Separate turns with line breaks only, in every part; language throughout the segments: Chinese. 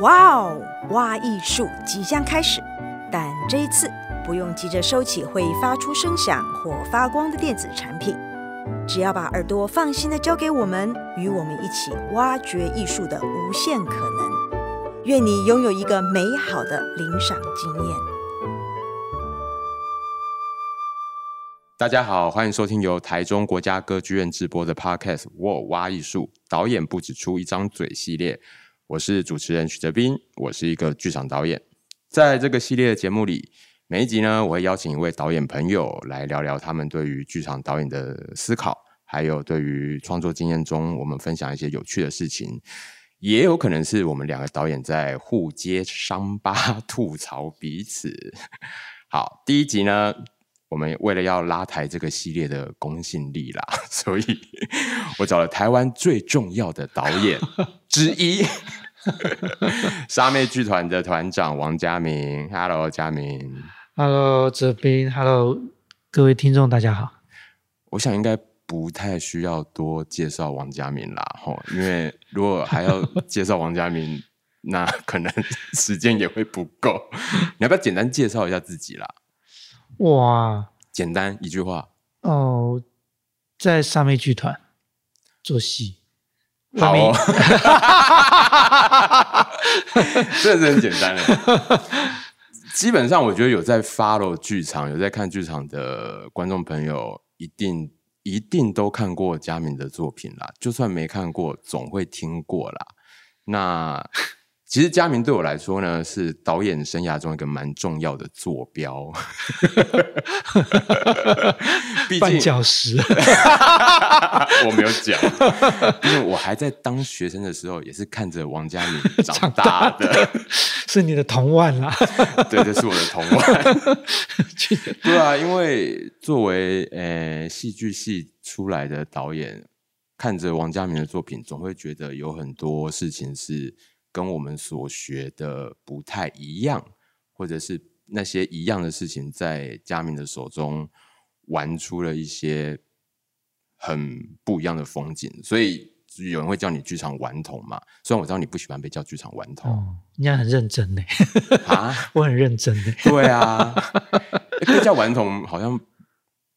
哇哦，挖艺术即将开始，但这一次不用急着收起会发出声响或发光的电子产品，只要把耳朵放心的交给我们，与我们一起挖掘艺术的无限可能。愿你拥有一个美好的领赏经验。
大家好，欢迎收听由台中国家歌剧院制播的 Podcast《哇挖艺术》，导演不只出一张嘴系列。我是主持人许哲斌，我是一个剧场导演。在这个系列的节目里，每一集呢，我会邀请一位导演朋友来聊聊他们对于剧场导演的思考，还有对于创作经验中，我们分享一些有趣的事情。也有可能是我们两个导演在互揭伤疤、吐槽彼此。好，第一集呢，我们为了要拉抬这个系列的公信力啦，所以我找了台湾最重要的导演之一—— 沙妹剧团的团长王家明。Hello，家明。
Hello，哲斌。Hello，各位听众，大家好。
我想应该。不太需要多介绍王家明啦，吼，因为如果还要介绍王家明，那可能时间也会不够。你要不要简单介绍一下自己啦？
哇，
简单一句话
哦，在莎妹剧团做戏，
好哦，这是很简单的。基本上，我觉得有在 follow 剧场、有在看剧场的观众朋友，一定。一定都看过嘉敏的作品啦，就算没看过，总会听过啦。那其实嘉明对我来说呢，是导演生涯中一个蛮重要的坐标。
绊脚石，
我没有讲，因为我还在当学生的时候，也是看着王嘉明 长大的，
大的是你的同腕啦。
对，这是我的同腕。对啊，因为作为呃戏剧系出来的导演，看着王嘉明的作品，总会觉得有很多事情是。跟我们所学的不太一样，或者是那些一样的事情，在嘉明的手中玩出了一些很不一样的风景，所以有人会叫你剧场顽童嘛。虽然我知道你不喜欢被叫剧场顽童，
哦，人家很认真呢。
啊，
我很认真呢。
对啊，被叫顽童好像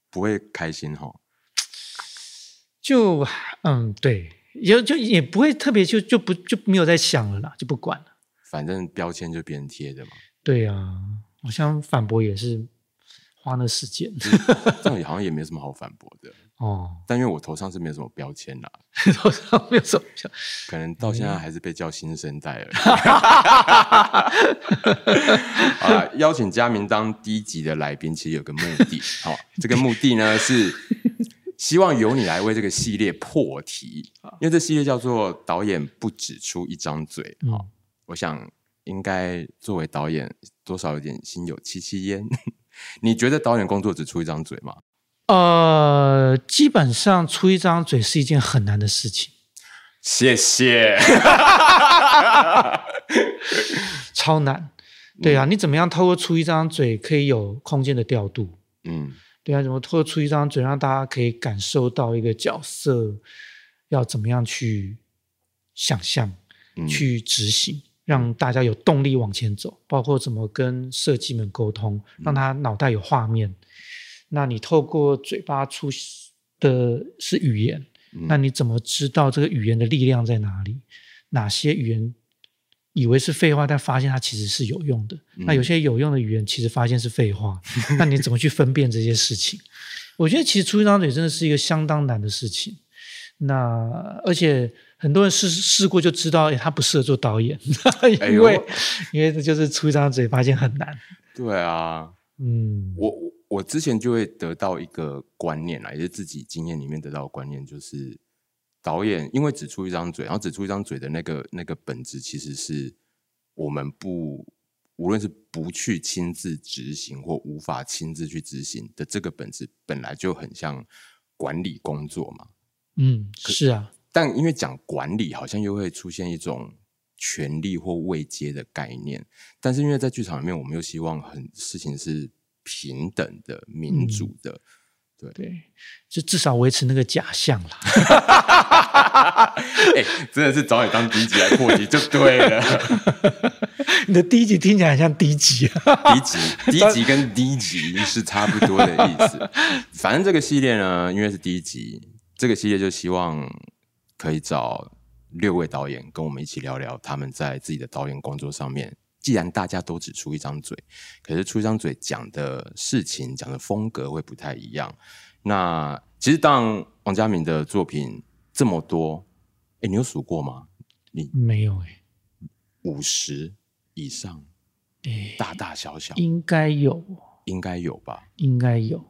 不会开心哈。
就嗯，对。也就也不会特别就就不就没有再想了啦，就不管了。
反正标签就别人贴的嘛。对
啊，我想反驳也是花那时间。
这样也好像也没什么好反驳的哦。但因为我头上是没有什么标签啦，
头上没有什么标，
可能到现在还是被叫新生代而已。好了，邀请嘉明当第一集的来宾，其实有个目的。好，这个目的呢是。希望由你来为这个系列破题，因为这系列叫做“导演不只出一张嘴”。嗯，我想应该作为导演，多少有点心有戚戚焉。你觉得导演工作只出一张嘴吗？
呃，基本上出一张嘴是一件很难的事情。
谢谢，
超难。对啊，嗯，你怎么样透过出一张嘴，可以有空间的调度？嗯。对啊，怎么透出一张嘴，让大家可以感受到一个角色要怎么样去想象、嗯、去执行，让大家有动力往前走。包括怎么跟设计们沟通，让他脑袋有画面。嗯、那你透过嘴巴出的是语言，嗯、那你怎么知道这个语言的力量在哪里？哪些语言？以为是废话，但发现它其实是有用的。嗯、那有些有用的语言，其实发现是废话。那你怎么去分辨这些事情？我觉得其实出一张嘴真的是一个相当难的事情。那而且很多人试试过就知道，哎，他不适合做导演，因为、哎、因为这就是出一张嘴发现很难。
对啊，嗯，我我之前就会得到一个观念啦，也是自己经验里面得到的观念，就是。导演因为只出一张嘴，然后只出一张嘴的那个那个本质，其实是我们不无论是不去亲自执行或无法亲自去执行的这个本质，本来就很像管理工作嘛。
嗯，是啊。
但因为讲管理，好像又会出现一种权力或位阶的概念。但是因为在剧场里面，我们又希望很事情是平等的、民主的。嗯对，
对，就至少维持那个假象啦。
哎，真的是找你当低级来破级就对了。
你的低级听起来很像低级
啊。低级，低级跟低级是差不多的意思。反正这个系列呢，因为是低级，这个系列就希望可以找六位导演跟我们一起聊聊他们在自己的导演工作上面。既然大家都只出一张嘴，可是出一张嘴讲的事情、讲的风格会不太一样。那其实，当王家明的作品这么多，哎，你有数过吗？你
没有哎，
五十以上，哎，大大小小
应该有，
应该有吧？
应该有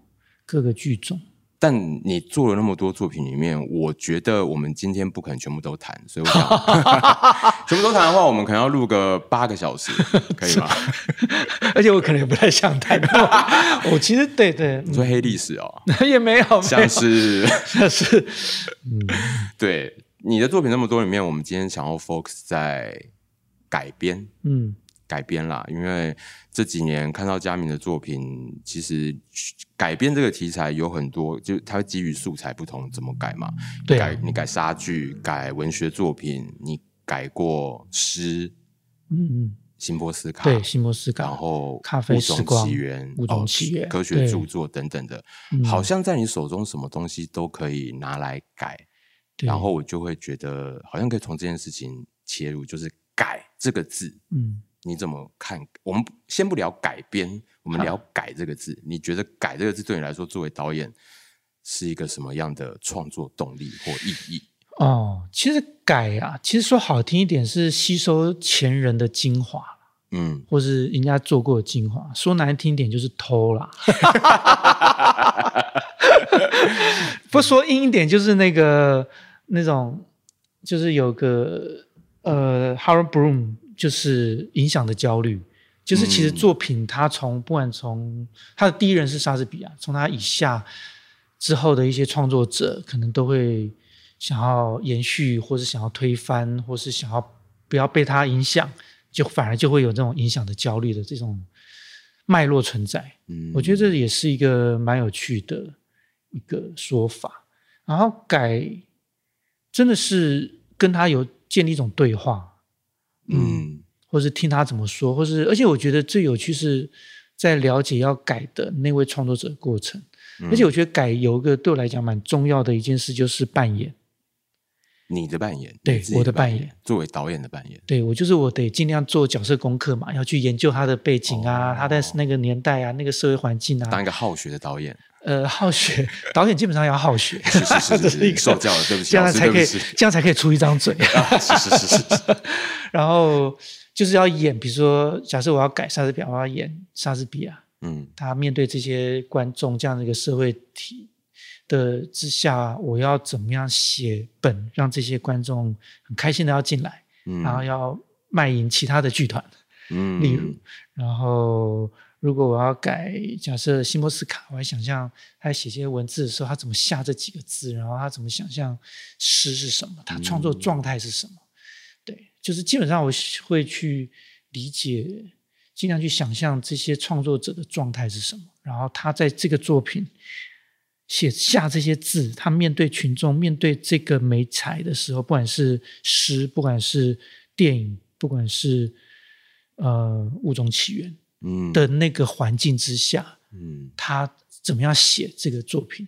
各个剧种。
但你做了那么多作品里面，我觉得我们今天不可能全部都谈，所以我想 全部都谈的话，我们可能要录个八个小时，可以吗？
而且我可能也不太想谈。我其实对对，
你说黑历史哦，
也没有，
像是
像是，嗯，
对你的作品那么多里面，我们今天想要 focus 在改编，嗯。改编啦，因为这几年看到佳明的作品，其实改编这个题材有很多，就它会基于素材不同怎么改嘛。
对，
改你改莎剧，改文学作品，你改过诗，嗯嗯，辛波斯卡，
对，辛波斯卡，
然后
咖啡时光，
起源，
物种起源，
哦，科学著作等等的，好像在你手中什么东西都可以拿来改，然后我就会觉得好像可以从这件事情切入，就是改这个字，嗯。你怎么看？我们先不聊改编，我们聊“改”这个字。你觉得“改”这个字对你来说，作为导演是一个什么样的创作动力或意义？
哦，其实改啊，其实说好听一点是吸收前人的精华，嗯，或是人家做过的精华；说难听一点就是偷啦。不说硬一点，就是那个那种，就是有个呃，Harold Bloom。就是影响的焦虑，就是其实作品它从不管从他的第一人是莎士比亚，从他以下之后的一些创作者，可能都会想要延续，或是想要推翻，或是想要不要被他影响，就反而就会有这种影响的焦虑的这种脉络存在。嗯，我觉得这也是一个蛮有趣的一个说法。然后改真的是跟他有建立一种对话。嗯，或是听他怎么说，或是而且我觉得最有趣是在了解要改的那位创作者的过程，嗯，而且我觉得改有一个对我来讲蛮重要的一件事，就是扮演。
你的扮演，
对，我的扮演，
作为导演的扮演，
对，我就是我得尽量做角色功课嘛，要去研究他的背景啊，哦，他在那个年代啊，那个社会环境啊，
当一个好学的导演。
呃，好学导演基本上要好学，
是是是，是，是 受教了，对不起，
这样才可以，这样才可以出一张嘴。
啊、是是是是，是。
然后就是要演，比如说，假设我要改莎士比亚，我要演莎士比亚，嗯，他面对这些观众这样的一个社会体的之下，我要怎么样写本，让这些观众很开心的要进来，嗯，然后要卖淫其他的剧团，嗯，例如，然后。如果我要改，假设辛波斯卡，我还想象他写些文字的时候，他怎么下这几个字，然后他怎么想象诗是什么，他创作状态是什么？嗯、对，就是基本上我会去理解，尽量去想象这些创作者的状态是什么，然后他在这个作品写下这些字，他面对群众、面对这个媒材的时候，不管是诗，不管是电影，不管是呃物种起源。的那个环境之下，嗯，他怎么样写这个作品？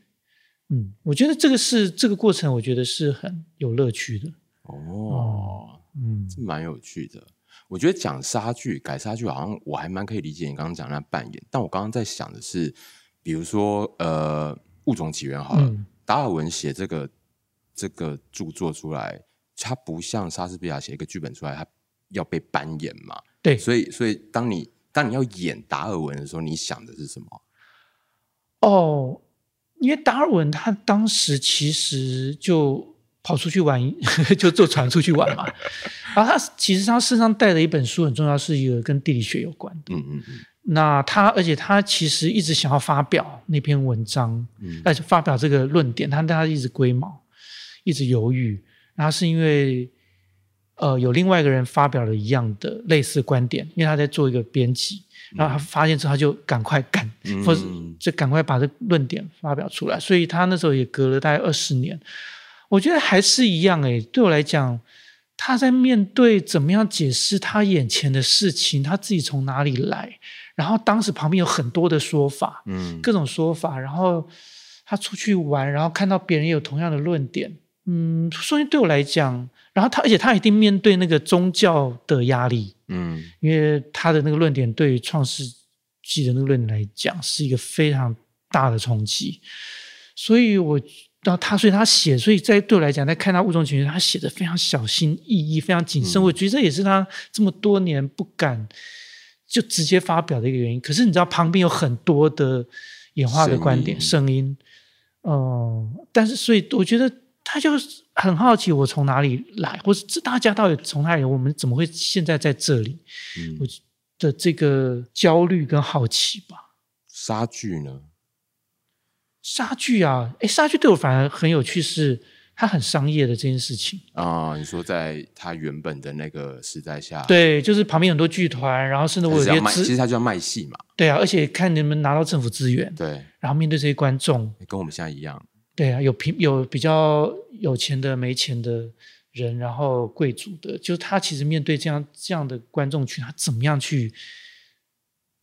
嗯，我觉得这个是这个过程，我觉得是很有乐趣的。
哦，嗯，这蛮有趣的。我觉得讲杀剧改杀剧，好像我还蛮可以理解你刚刚讲的那扮演。但我刚刚在想的是，比如说呃，《物种起源》好了，嗯，达尔文写这个这个著作出来，他不像莎士比亚写一个剧本出来，他要被扮演嘛？
对，
所以所以当你当你要演达尔文的时候，你想的是什么？
哦，因为达尔文他当时其实就跑出去玩，就坐船出去玩嘛。然后他其实他身上带的一本书很重要，是一个跟地理学有关的。嗯嗯嗯。那他而且他其实一直想要发表那篇文章，嗯，而且发表这个论点，他但他一直龟毛，一直犹豫。然后是因为。呃，有另外一个人发表了一样的类似观点，因为他在做一个编辑，然后他发现之后他就赶快赶，嗯、或者就赶快把这论点发表出来，所以他那时候也隔了大概二十年，我觉得还是一样诶，对我来讲，他在面对怎么样解释他眼前的事情，他自己从哪里来，然后当时旁边有很多的说法，嗯，各种说法，然后他出去玩，然后看到别人也有同样的论点，嗯，所以对我来讲，然后他而且他一定面对那个宗教的压力，嗯，因为他的那个论点对于创世纪的那个论点来讲是一个非常大的冲击，所以我。然后他，所以他写，所以在对我来讲，在看他物种情绪，他写的非常小心翼翼，非常谨慎。嗯、我觉得这也是他这么多年不敢就直接发表的一个原因。可是你知道，旁边有很多的演化的观点、声音，声音，嗯，但是所以我觉得他就很好奇，我从哪里来，或是大家到底从哪里，我们怎么会现在在这里？嗯、我的这个焦虑跟好奇吧。
杀剧呢？
杀剧啊，哎，杀剧对我反而很有趣，是它很商业的这件事情
啊。你说在它原本的那个时代下，
对，就是旁边很多剧团，然后甚至我有些
其实它就要卖戏嘛。
对啊，而且看你们拿到政府资源，
对，
然后面对这些观众，
跟我们现在一样。
对啊，有平有比较有钱的、没钱的人，然后贵族的，就是他其实面对这样这样的观众群，他怎么样去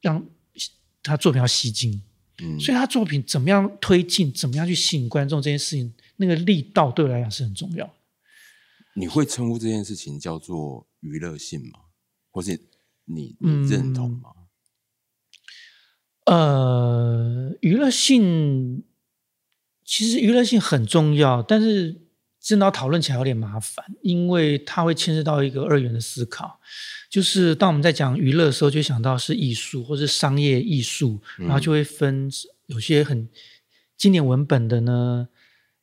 让他作品要吸睛？嗯，所以他作品怎么样推进，怎么样去吸引观众这件事情，那个力道对我来讲是很重要的。
你会称呼这件事情叫做娱乐性吗？或是你你认同吗？
嗯，呃，娱乐性其实娱乐性很重要，但是真的要讨论起来有点麻烦，因为它会牵涉到一个二元的思考。就是当我们在讲娱乐的时候，就会想到是艺术或是商业艺术，然后就会分有些很经典文本的呢，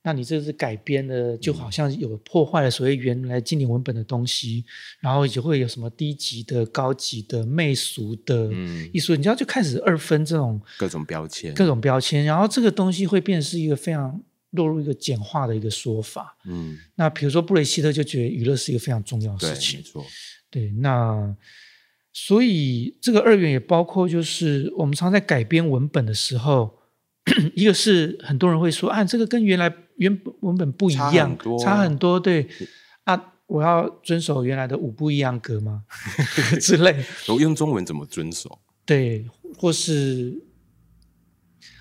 那你这是改编的，就好像有破坏了所谓原来经典文本的东西，然后也会有什么低级的、高级的、媚俗的艺术，你知道就开始二分这种
各种标签，
各种标签，然后这个东西会变成是一个非常落入一个简化的一个说法。嗯，那比如说布雷希特就觉得娱乐是一个非常重要的事情，没错。对，那所以这个二元也包括，就是我们常在改编文本的时候，一个是很多人会说啊，这个跟原来原本文本不一样，差很多，差很多。对啊，我要遵守原来的五不一样格吗？之类。
我用中文怎么遵守？
对，或是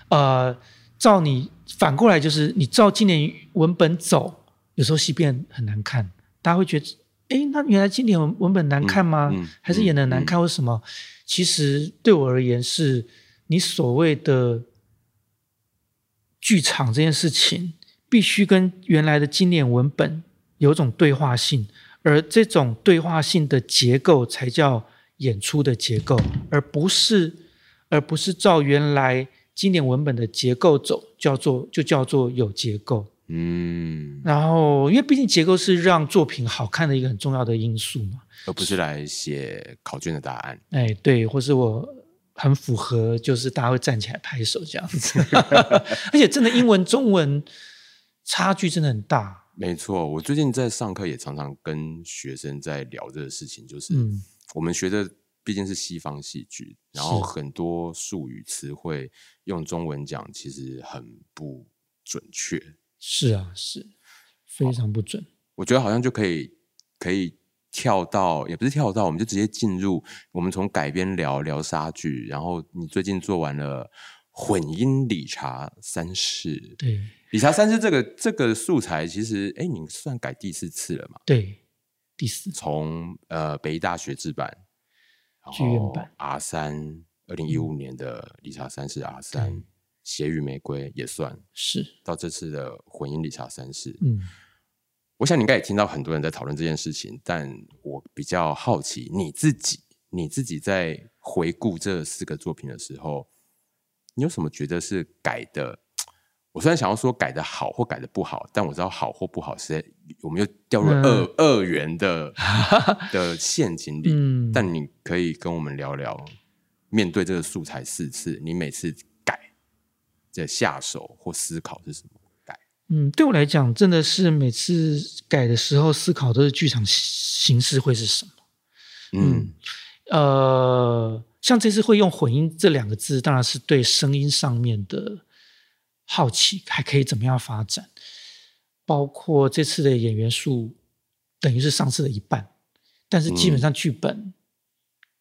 呃，照你反过来，就是你照经典文本走，有时候戏变很难看，大家会觉得。哎，那原来经典文本难看吗？嗯嗯、还是演的难看，或什么？其实对我而言，是你所谓的剧场这件事情，必须跟原来的经典文本有种对话性，而这种对话性的结构才叫演出的结构，而不是而不是照原来经典文本的结构走，叫做就叫做有结构。嗯，然后因为毕竟结构是让作品好看的一个很重要的因素嘛，
而不是来写考卷的答案。
哎，对，或是我很符合，就是大家会站起来拍手这样子。而且真的英文中文差距真的很大。
没错，我最近在上课也常常跟学生在聊这个事情，就是我们学的毕竟是西方戏剧，然后很多术语词汇用中文讲其实很不准确。
是啊，是非常不准。
我觉得好像就可以可以跳到，也不是跳到，我们就直接进入。我们从改编聊聊莎剧，然后你最近做完了混音理查三世。
对，
理查三世这个这个素材，其实哎，你算改第四次了嘛？
对，第四。
从呃北艺大学制版，
剧院版
R 三，二零一五年的理查三世 R 三。血与玫瑰也算
是
到这次的混音理查三世，嗯，我想你应该也听到很多人在讨论这件事情，但我比较好奇你自己，你自己在回顾这四个作品的时候，你有什么觉得是改的？我虽然想要说改的好或改的不好，但我知道好或不好是我们又掉入二、嗯、二元的 的陷阱里。嗯，但你可以跟我们聊聊，面对这个素材四次，你每次。改的下手或思考是什么改？
嗯，对我来讲，真的是每次改的时候思考都是剧场形式会是什么。嗯，呃，像这次会用混音这两个字，当然是对声音上面的好奇，还可以怎么样发展？包括这次的演员数，等于是上次的一半，但是基本上剧本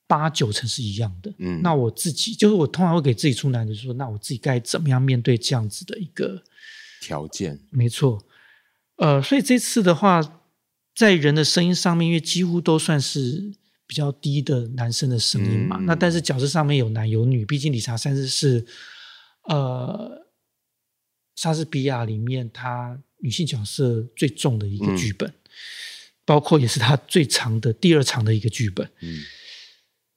八九成是一样的。嗯，那我自己就是我通常会给自己出难题，说那我自己该怎么样面对这样子的一个
条件？
没错，呃，所以这次的话，在人的声音上面，因为几乎都算是比较低的男生的声音嘛，嗯、那但是角色上面有男有女，毕竟理查三世是呃莎士比亚里面他。女性角色最重的一个剧本，嗯、包括也是他最长的第二长的一个剧本。嗯，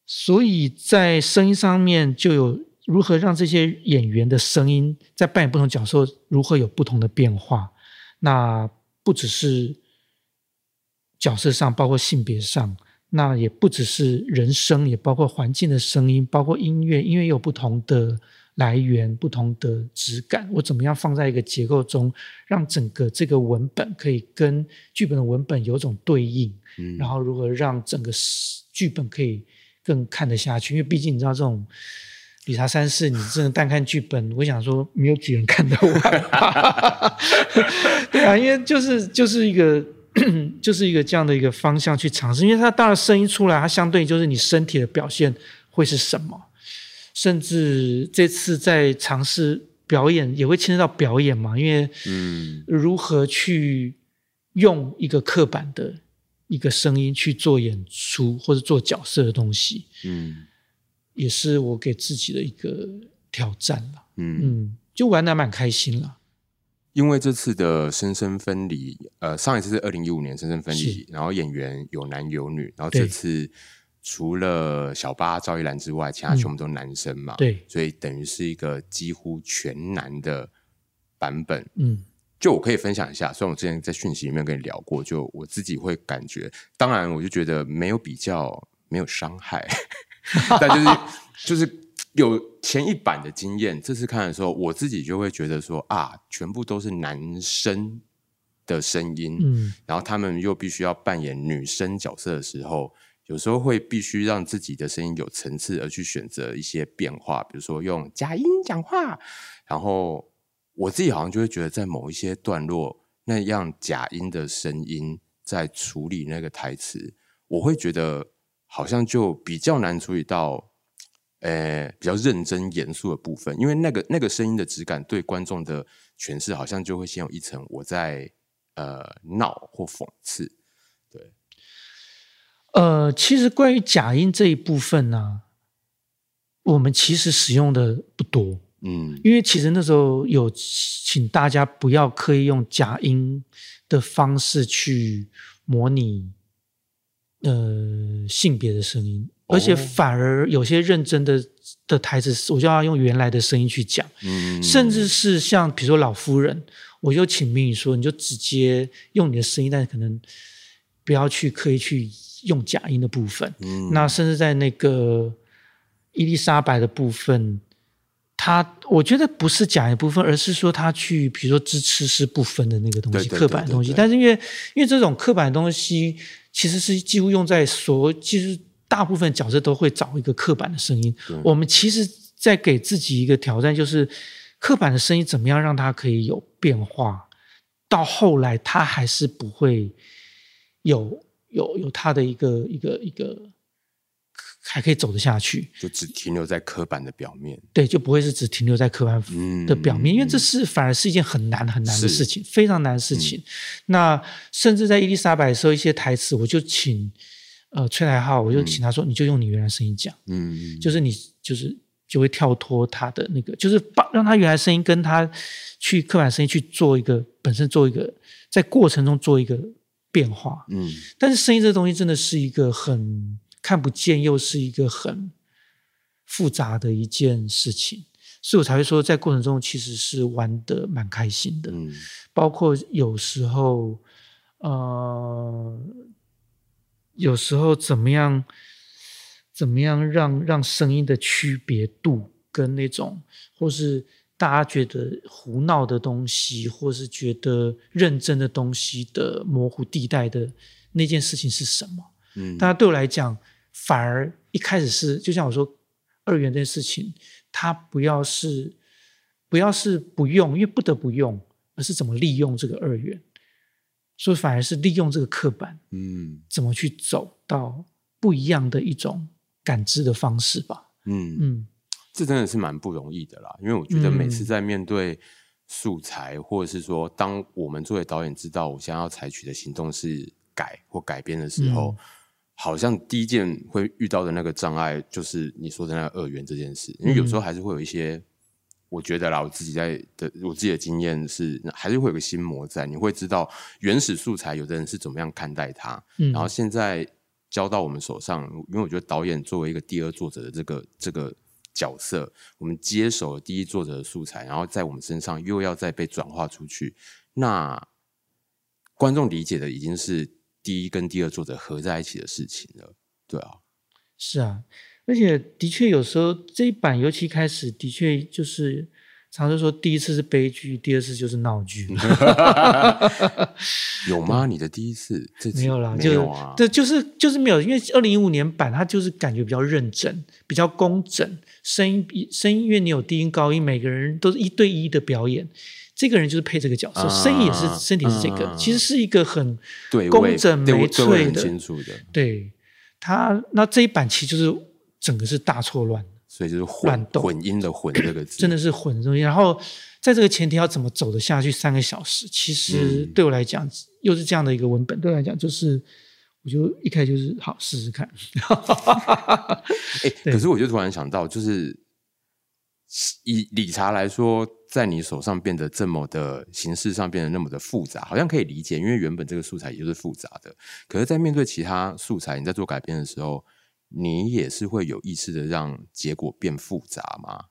所以在声音上面就有如何让这些演员的声音在扮演不同角色如何有不同的变化。那不只是角色上，包括性别上，那也不只是人声，也包括环境的声音，包括音乐，音乐有不同的。来源不同的质感，我怎么样放在一个结构中，让整个这个文本可以跟剧本的文本有种对应，嗯，然后如何让整个剧本可以更看得下去？因为毕竟你知道，这种理查三世，你真的单看剧本，我想说没有几人看得完，对啊，因为就是就是一个 就是一个这样的一个方向去尝试，因为它当然声音出来，它相对就是你身体的表现会是什么？甚至这次在尝试表演，也会牵涉到表演嘛？因为，嗯，如何去用一个刻板的一个声音去做演出或者做角色的东西，嗯，也是我给自己的一个挑战了。嗯嗯，就玩的蛮开心了。
因为这次的生生分离，呃，上一次是二零一五年生生分离，然后演员有男有女，然后这次。除了小八赵一兰之外，其他全部都是男生嘛？嗯、
对，
所以等于是一个几乎全男的版本。
嗯，
就我可以分享一下，虽然我之前在讯息里面跟你聊过，就我自己会感觉，当然我就觉得没有比较，没有伤害，但就是 就是有前一版的经验，这次看的时候，我自己就会觉得说啊，全部都是男生的声音，嗯，然后他们又必须要扮演女生角色的时候。有时候会必须让自己的声音有层次，而去选择一些变化，比如说用假音讲话。然后我自己好像就会觉得，在某一些段落，那样假音的声音在处理那个台词，我会觉得好像就比较难处理到，呃，比较认真严肃的部分，因为那个那个声音的质感对观众的诠释，好像就会先有一层我在呃闹或讽刺。
呃，其实关于假音这一部分呢、啊，我们其实使用的不多，嗯，因为其实那时候有请大家不要刻意用假音的方式去模拟呃性别的声音，而且反而有些认真的的台词，我就要用原来的声音去讲，嗯，甚至是像比如说老夫人，我就请明宇说，你就直接用你的声音，但是可能不要去刻意去。用假音的部分，嗯，那甚至在那个伊丽莎白的部分，他我觉得不是假音部分，而是说他去，比如说支持是不分的那个东西，刻板的东西。但是因为因为这种刻板的东西，其实是几乎用在所，其实大部分角色都会找一个刻板的声音。我们其实在给自己一个挑战，就是刻板的声音怎么样让它可以有变化，到后来它还是不会有。有有它的一个一个一个还可以走得下去，
就只停留在刻板的表面，
对，就不会是只停留在刻板的表面，嗯、因为这是反而是一件很难很难的事情，非常难的事情。嗯、那甚至在伊丽莎白的时候，一些台词，我就请呃崔台浩，我就请他说，嗯、你就用你原来声音讲，嗯，就是你就是就会跳脱他的那个，就是把让他原来声音跟他去刻板声音去做一个本身做一个在过程中做一个。变化，嗯，但是声音这东西真的是一个很看不见，又是一个很复杂的一件事情，所以我才会说，在过程中其实是玩的蛮开心的，嗯，包括有时候，呃，有时候怎么样，怎么样让让声音的区别度跟那种，或是。大家觉得胡闹的东西，或是觉得认真的东西的模糊地带的那件事情是什么？嗯，大家对我来讲，反而一开始是就像我说，二元这件事情，它不要是不要是不用，因为不得不用，而是怎么利用这个二元，所以反而是利用这个刻板，嗯，怎么去走到不一样的一种感知的方式吧。嗯。嗯，
这真的是蛮不容易的啦，因为我觉得每次在面对素材，嗯、或者是说，当我们作为导演知道我想要采取的行动是改或改编的时候，嗯、好像第一件会遇到的那个障碍，就是你说的那个二元这件事，因为有时候还是会有一些，我觉得啦，我自己在的我自己的经验是，还是会有个心魔在，你会知道原始素材，有的人是怎么样看待它，嗯、然后现在。交到我们手上，因为我觉得导演作为一个第二作者的这个这个角色，我们接手了第一作者的素材，然后在我们身上又要再被转化出去，那观众理解的已经是第一跟第二作者合在一起的事情了，对啊，
是啊，而且的确有时候这一版尤其开始的确就是。常常说第一次是悲剧，第二次就是闹剧。
有吗？你的第一次？
没有啦，没有啊。这就是就是没有，因为二零一五年版它就是感觉比较认真，比较工整，声音声音，因为你有低音高音，每个人都是一对一的表演，这个人就是配这个角色，声音也是身体是这个，其实是一个很工整没脆的。对，他那这一版其实就是整个是大错乱。
所以就是混混音的混这个字，
真的是混的东西。然后在这个前提要怎么走得下去三个小时？其实对我来讲，嗯、又是这样的一个文本，对我来讲就是，我就一开始就是好试试看。
欸、对可是我就突然想到，就是以理查来说，在你手上变得这么的形式上变得那么的复杂，好像可以理解，因为原本这个素材也就是复杂的。可是，在面对其他素材，你在做改编的时候。你也是会有意识的让结果变复杂吗？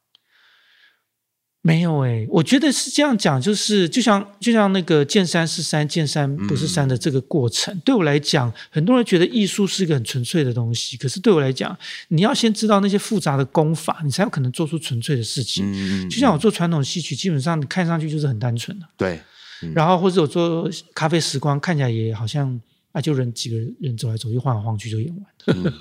没有诶、欸，我觉得是这样讲，就是就像就像那个见山是山，见山不是山的这个过程。嗯、对我来讲，很多人觉得艺术是一个很纯粹的东西，可是对我来讲，你要先知道那些复杂的功法，你才有可能做出纯粹的事情。嗯、就像我做传统戏曲，基本上你看上去就是很单纯的，
对。
嗯、然后或者我做咖啡时光，看起来也好像。啊，就人几个人走来走去，晃来晃去就演完。嗯、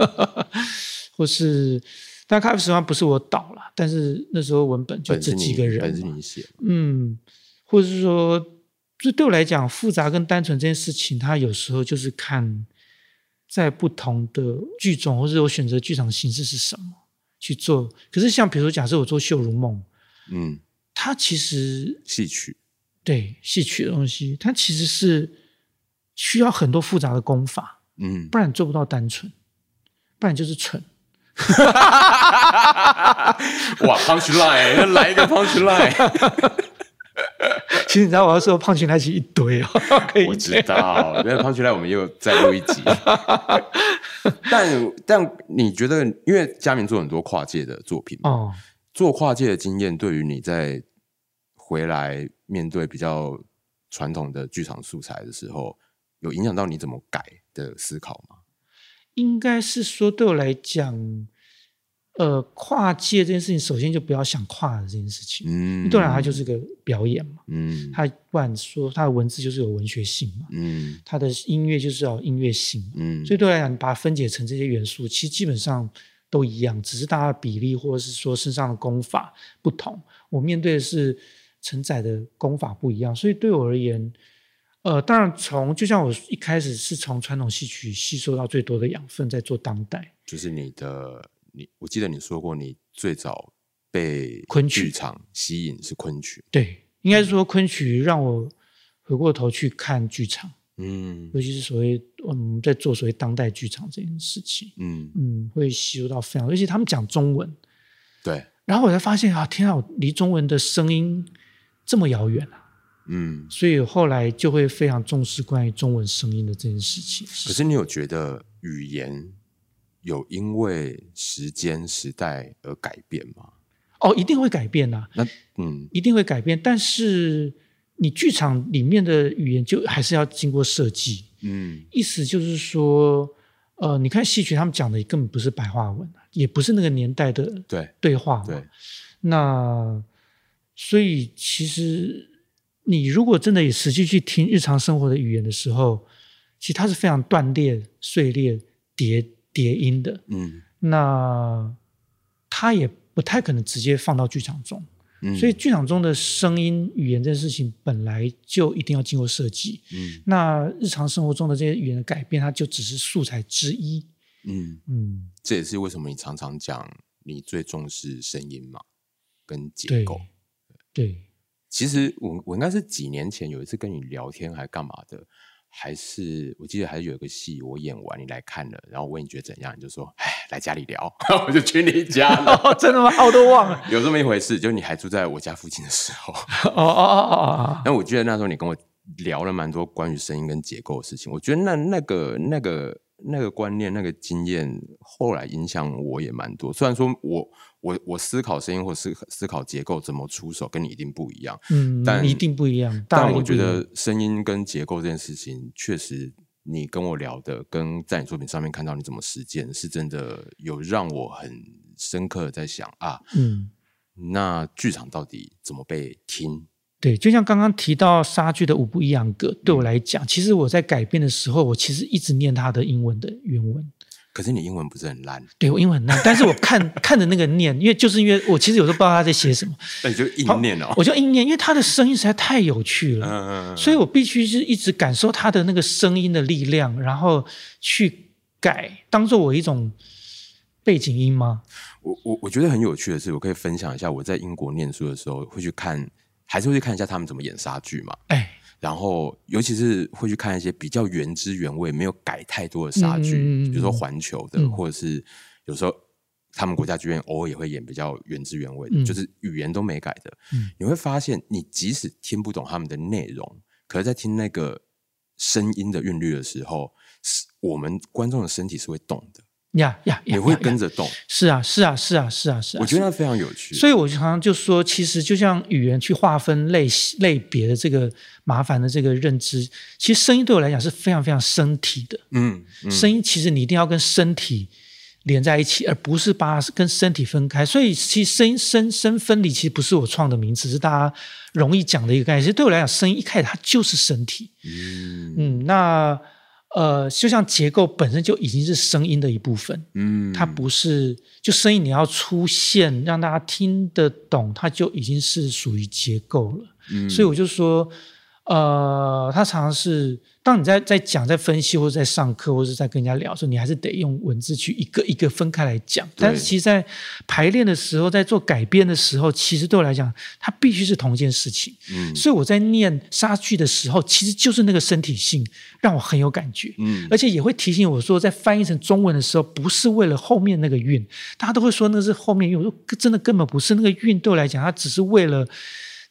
或是，但咖啡时光不是我导了，但是那时候文本就这几个人，
本是你写。
嗯，或者是说，就对我来讲，复杂跟单纯这件事情，它有时候就是看在不同的剧种，或者我选择剧场形式是什么去做。可是，像比如说，假设我做《秀如梦》，嗯，它其实
戏曲，
对戏曲的东西，它其实是。需要很多复杂的功法，嗯，不然你做不到单纯，不然就是蠢。
哇，punch line，来一个 punch line。
其实你知道我要说 punch line 是一堆哦，可以
我知道，那 punch line 我们又再录一集。但但你觉得，因为嘉明做很多跨界的作品哦，做跨界的经验对于你在回来面对比较传统的剧场素材的时候，有影响到你怎么改的思考吗？
应该是说，对我来讲，呃，跨界这件事情，首先就不要想跨的这件事情。嗯，当然它就是个表演嘛。嗯，它不然说它的文字就是有文学性嘛。嗯，它的音乐就是要音乐性嘛。嗯，所以对我来讲，你把它分解成这些元素，其实基本上都一样，只是大家的比例或者是说身上的功法不同。我面对的是承载的功法不一样，所以对我而言。呃，当然，从就像我一开始是从传统戏曲吸收到最多的养分，在做当代。
就是你的，你我记得你说过，你最早被昆曲剧场吸引是昆曲。
对，应该是说昆曲让我回过头去看剧场，嗯，尤其是所谓我们在做所谓当代剧场这件事情，嗯嗯，会吸收到非常多，而且他们讲中文，
对，然
后我才发现啊，天啊，我离中文的声音这么遥远啊！嗯，所以后来就会非常重视关于中文声音的这件事情。
可是你有觉得语言有因为时间时代而改变吗？
哦，一定会改变啊。那嗯，一定会改变。但是你剧场里面的语言就还是要经过设计。嗯，意思就是说，呃，你看戏曲他们讲的根本不是白话文，也不是那个年代的对对话嘛。对，那所以其实。你如果真的也实际去听日常生活的语言的时候，其实它是非常断裂、碎裂、叠叠音的。嗯，那它也不太可能直接放到剧场中。嗯，所以剧场中的声音语言这件事情本来就一定要经过设计。嗯，那日常生活中的这些语言的改变，它就只是素材之一。
嗯嗯，这也是为什么你常常讲你最重视声音嘛，跟结构。
对，对
其实我我应该是几年前有一次跟你聊天还干嘛的。还是我记得还是有一个戏我演完你来看了，然后我问你觉得怎样，你就说哎，来家里聊，我就去你家了。
哦、真的吗？我都忘了。
有这么一回事，就你还住在我家附近的时候。
哦哦哦。
那我记得那时候你跟我聊了蛮多关于声音跟结构的事情，我觉得那那个那个那个观念那个经验后来影响我也蛮多。虽然说我。我我思考声音或思思考结构怎么出手，跟你一定不一样。
嗯，但一定不一样。但
我觉得声音跟结构这件事情，确实你跟我聊的，跟在你作品上面看到你怎么实践，是真的有让我很深刻的在想啊。嗯，那剧场到底怎么被听？
对，就像刚刚提到莎剧的五不一样格，对我来讲，嗯，其实我在改编的时候，我其实一直念它的英文的原文。
可是你英文不是很烂？
对，我英文很烂，但是我看看着那个念，因为就是因为我其实有时候不知道他在写什么，
那 你就硬念哦。
我就硬念，因为他的声音实在太有趣了，嗯嗯嗯，所以我必须是一直感受他的那个声音的力量，然后去改，当做我一种背景音吗？
我我我觉得很有趣的是，我可以分享一下我在英国念书的时候会去看，还是会去看一下他们怎么演莎剧嘛？哎。然后，尤其是会去看一些比较原汁原味、没有改太多的莎剧，嗯、比如说环球的，嗯、或者是有时候他们国家剧院偶尔也会演比较原汁原味的，嗯、就是语言都没改的。嗯、你会发现，你即使听不懂他们的内容，可是在听那个声音的韵律的时候，是我们观众的身体是会动的。
呀呀，
也会跟着动。
是啊，是啊，是啊，是啊，是啊。
我觉得它非常有趣。
所以我常常就说，其实就像语言去划分类类别的这个麻烦的这个认知，其实声音对我来讲是非常非常身体的。嗯，嗯，声音其实你一定要跟身体连在一起，而不是把它跟身体分开。所以其实声音声声分离其实不是我创的名词，是大家容易讲的一个概念。其实对我来讲，声音一开始它就是身体。嗯嗯，那。呃，就像结构本身就已经是声音的一部分，嗯，它不是就声音你要出现让大家听得懂，它就已经是属于结构了，嗯，所以我就说。呃，他常常是当你在在讲、在分析，或者在上课，或者在跟人家聊的时候，你还是得用文字去一个一个分开来讲。但是，其实，在排练的时候，在做改编的时候，其实对我来讲，它必须是同一件事情。嗯，所以我在念莎剧的时候，其实就是那个身体性让我很有感觉。嗯，而且也会提醒我说，在翻译成中文的时候，不是为了后面那个韵，大家都会说那是后面韵，我说真的根本不是那个韵，对我来讲，它只是为了。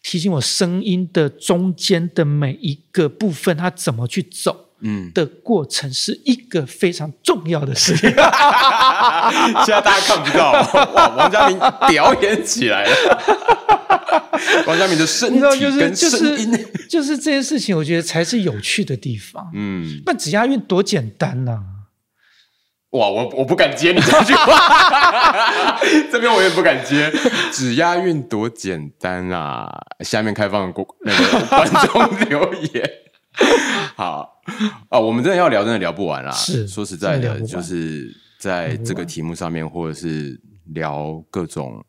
提醒我声音的中间的每一个部分，它怎么去走？嗯，的过程是一个非常重要的事情。
现在大家看不到，哇，王嘉明表演起来了。王嘉明的身体跟声音，
就是这件事情，我觉得才是有趣的地方。嗯，那指押韵多简单呐、啊！
哇，我我不敢接你这句话，这边我也不敢接。指押韵多简单啊！下面开放 那个观众留言。好啊，我们真的要聊，真的聊不完啦。
是，
说实在的，就是在这个题目上面，或者是聊各种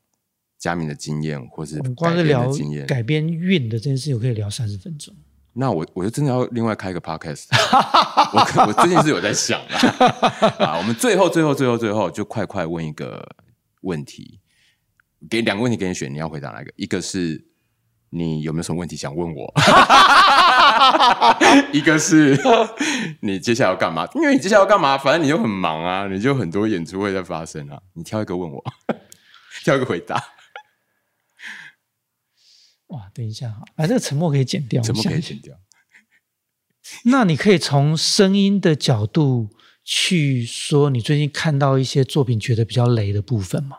加冕的经验，或是
光是聊改编韵的这件事情，我可以聊三十分钟。
那我我就真的要另外开一个 podcast，我我最近是有在想啦啊，我们最后最后最后最后就快快问一个问题，给两个问题给你选，你要回答哪一个？一个是你有没有什么问题想问我？一个是你接下来要干嘛？因为你接下来要干嘛？反正你就很忙啊，你就很多演出会在发生啊，你挑一个问我，挑一个回答。
哇，等一下哈，把这个沉默可以剪掉。
沉默可以剪掉。
那你可以从声音的角度去说，你最近看到一些作品觉得比较雷的部分吗？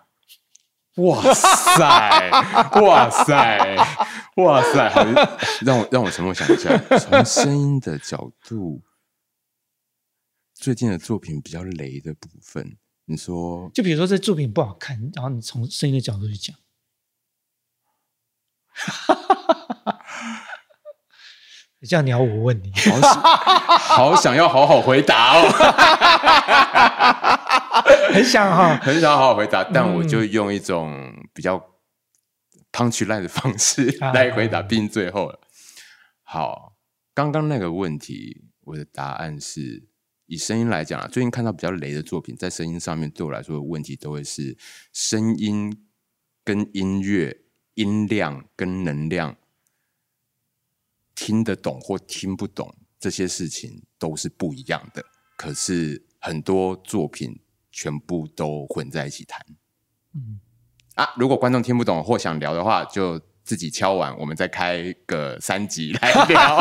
哇塞，哇塞，哇塞！好，让我让我沉默想一下。从声音的角度，最近的作品比较雷的部分，你说，
就比如说这作品不好看，然后你从声音的角度去讲。哈哈哈！这样你要我问你，
好想，好想要好好回答哦，
很想哈，
很想好好回答，但我就用一种比较 punch line 的方式来回答，毕竟最后了。好，刚刚那个问题，我的答案是以声音来讲啊，最近看到比较雷的作品，在声音上面对我来说的问题都会是声音跟音乐音量跟能量听得懂或听不懂这些事情都是不一样的。可是很多作品全部都混在一起谈。嗯啊，如果观众听不懂或想聊的话，就。自己敲完，我们再开个三集来聊。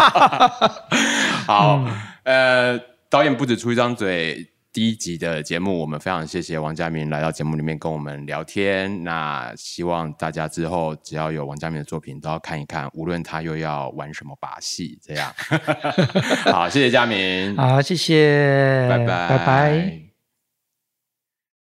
好，呃，导演不止出一张嘴，第一集的节目，我们非常谢谢王家明来到节目里面跟我们聊天。那希望大家之后只要有王家明的作品，都要看一看，无论他又要玩什么把戏，这样。好，谢谢家明。
好，谢谢，
拜拜，
拜拜。